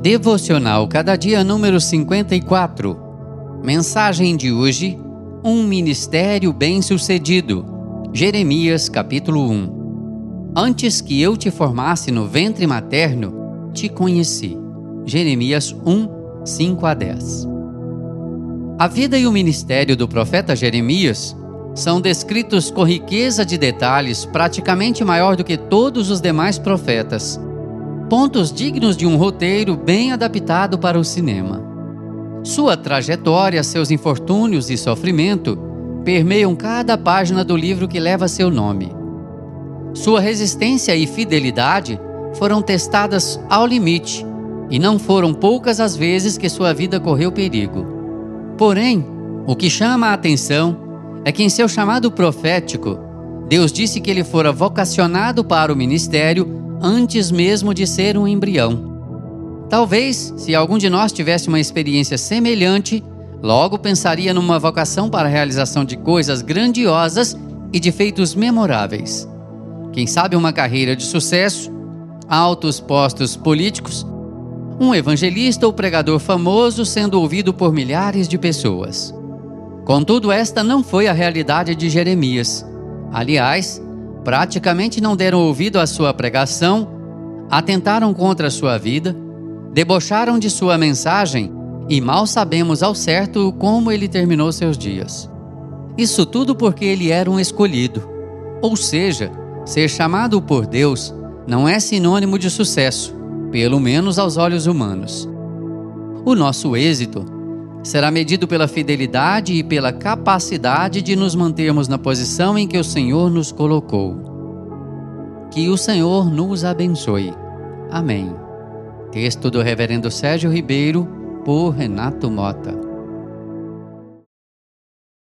Devocional Cada Dia número 54. Mensagem de hoje: Um ministério bem-sucedido. Jeremias capítulo 1. Antes que eu te formasse no ventre materno, te conheci. Jeremias 1, 5 a 10. A vida e o ministério do profeta Jeremias são descritos com riqueza de detalhes praticamente maior do que todos os demais profetas pontos dignos de um roteiro bem adaptado para o cinema. Sua trajetória, seus infortúnios e sofrimento permeiam cada página do livro que leva seu nome. Sua resistência e fidelidade foram testadas ao limite, e não foram poucas as vezes que sua vida correu perigo. Porém, o que chama a atenção é que em seu chamado profético, Deus disse que ele fora vocacionado para o ministério antes mesmo de ser um embrião. Talvez, se algum de nós tivesse uma experiência semelhante, logo pensaria numa vocação para a realização de coisas grandiosas e de feitos memoráveis. Quem sabe uma carreira de sucesso, altos postos políticos, um evangelista ou pregador famoso sendo ouvido por milhares de pessoas. Contudo, esta não foi a realidade de Jeremias. Aliás, praticamente não deram ouvido à sua pregação, atentaram contra a sua vida, debocharam de sua mensagem e mal sabemos ao certo como ele terminou seus dias. Isso tudo porque ele era um escolhido. Ou seja, ser chamado por Deus não é sinônimo de sucesso, pelo menos aos olhos humanos. O nosso êxito será medido pela fidelidade e pela capacidade de nos mantermos na posição em que o Senhor nos colocou. Que o Senhor nos abençoe. Amém. Texto do Reverendo Sérgio Ribeiro, por Renato Mota.